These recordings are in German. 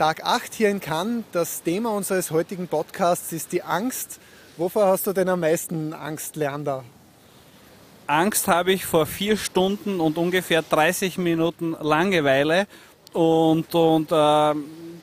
Tag 8 hier in Cannes. Das Thema unseres heutigen Podcasts ist die Angst. Wovor hast du denn am meisten Angst, Leander? Angst habe ich vor vier Stunden und ungefähr 30 Minuten Langeweile. Und, und äh,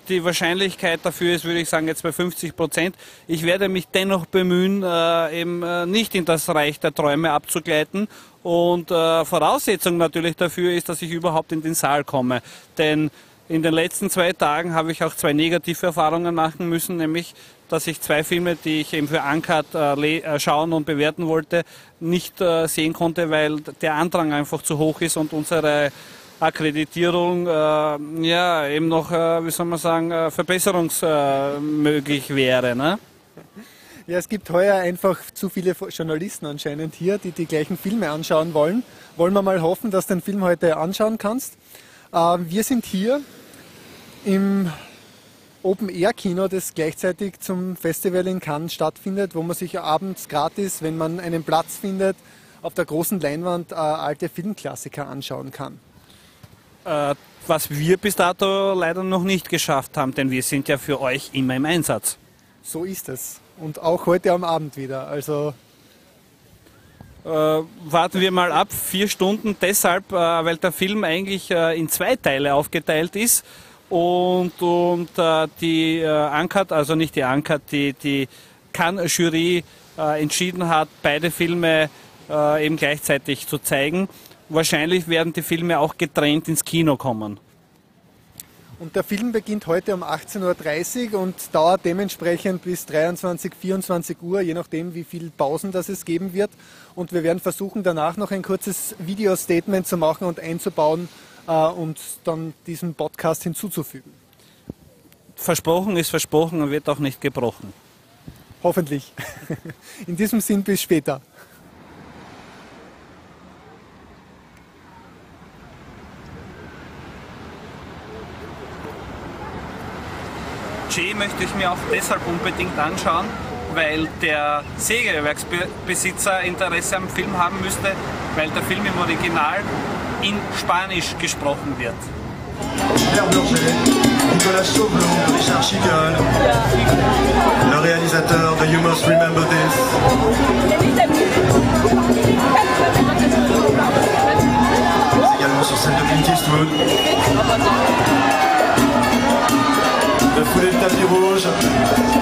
die Wahrscheinlichkeit dafür ist, würde ich sagen, jetzt bei 50 Prozent. Ich werde mich dennoch bemühen, äh, eben äh, nicht in das Reich der Träume abzugleiten. Und äh, Voraussetzung natürlich dafür ist, dass ich überhaupt in den Saal komme. Denn in den letzten zwei Tagen habe ich auch zwei negative Erfahrungen machen müssen, nämlich dass ich zwei Filme, die ich eben für Uncut äh, äh, schauen und bewerten wollte, nicht äh, sehen konnte, weil der Andrang einfach zu hoch ist und unsere Akkreditierung äh, ja eben noch, äh, wie soll man sagen, äh, verbesserungsmöglich wäre. Ne? Ja, es gibt heuer einfach zu viele Journalisten anscheinend hier, die die gleichen Filme anschauen wollen. Wollen wir mal hoffen, dass du den Film heute anschauen kannst. Wir sind hier im Open-Air-Kino, das gleichzeitig zum Festival in Cannes stattfindet, wo man sich abends gratis, wenn man einen Platz findet, auf der großen Leinwand äh, alte Filmklassiker anschauen kann. Äh, was wir bis dato leider noch nicht geschafft haben, denn wir sind ja für euch immer im Einsatz. So ist es. Und auch heute am Abend wieder. Also äh, warten wir mal ab, vier Stunden, deshalb, äh, weil der Film eigentlich äh, in zwei Teile aufgeteilt ist und, und äh, die äh, Ankert, also nicht die Ankert, die, die Cannes-Jury äh, entschieden hat, beide Filme äh, eben gleichzeitig zu zeigen. Wahrscheinlich werden die Filme auch getrennt ins Kino kommen. Und der Film beginnt heute um 18.30 Uhr und dauert dementsprechend bis 23, 24 Uhr, je nachdem, wie viele Pausen das es geben wird. Und wir werden versuchen, danach noch ein kurzes Video-Statement zu machen und einzubauen, und dann diesen Podcast hinzuzufügen. Versprochen ist versprochen und wird auch nicht gebrochen. Hoffentlich. In diesem Sinn bis später. Jay möchte ich mir auch deshalb unbedingt anschauen, weil der Sägewerksbesitzer Interesse am Film haben müsste, weil der Film im Original in Spanisch gesprochen wird. Pierre Burger, Nicolas Chauvelin, Richard Schickel, le réalisateur de You Must Remember This. également sur scène de Clint Eastwood. De fouler le tapis rouge.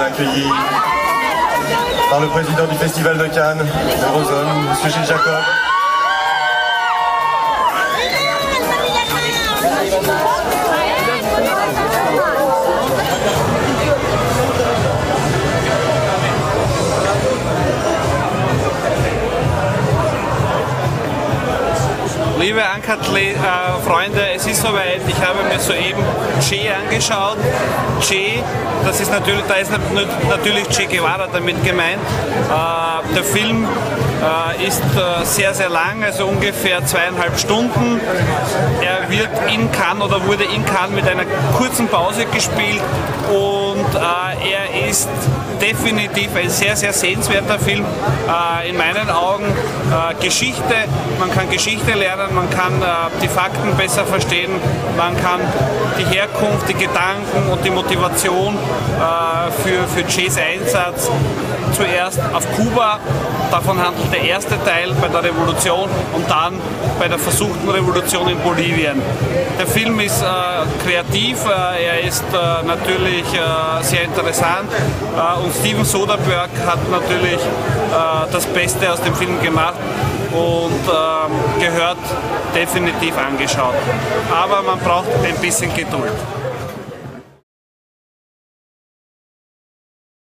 Accueilli par le président du Festival de Cannes, Eurozone, M. Gilles Jacob. Liebe Uncut-Freunde, äh, es ist soweit. Ich habe mir soeben Che angeschaut. Che, das ist natürlich, da ist natürlich Che Guevara damit gemeint. Äh, der Film äh, ist äh, sehr, sehr lang, also ungefähr zweieinhalb Stunden. Er wird in Cannes oder wurde in Cannes mit einer kurzen Pause gespielt und äh, er ist definitiv ein sehr, sehr sehenswerter Film. Äh, in meinen Augen Geschichte, man kann Geschichte lernen, man kann äh, die Fakten besser verstehen, man kann die Herkunft, die Gedanken und die Motivation für, für Jays Einsatz zuerst auf Kuba, davon handelt der erste Teil bei der Revolution und dann bei der versuchten Revolution in Bolivien. Der Film ist äh, kreativ, äh, er ist äh, natürlich äh, sehr interessant äh, und Steven Soderbergh hat natürlich äh, das Beste aus dem Film gemacht und ähm, gehört definitiv angeschaut. Aber man braucht ein bisschen Geduld.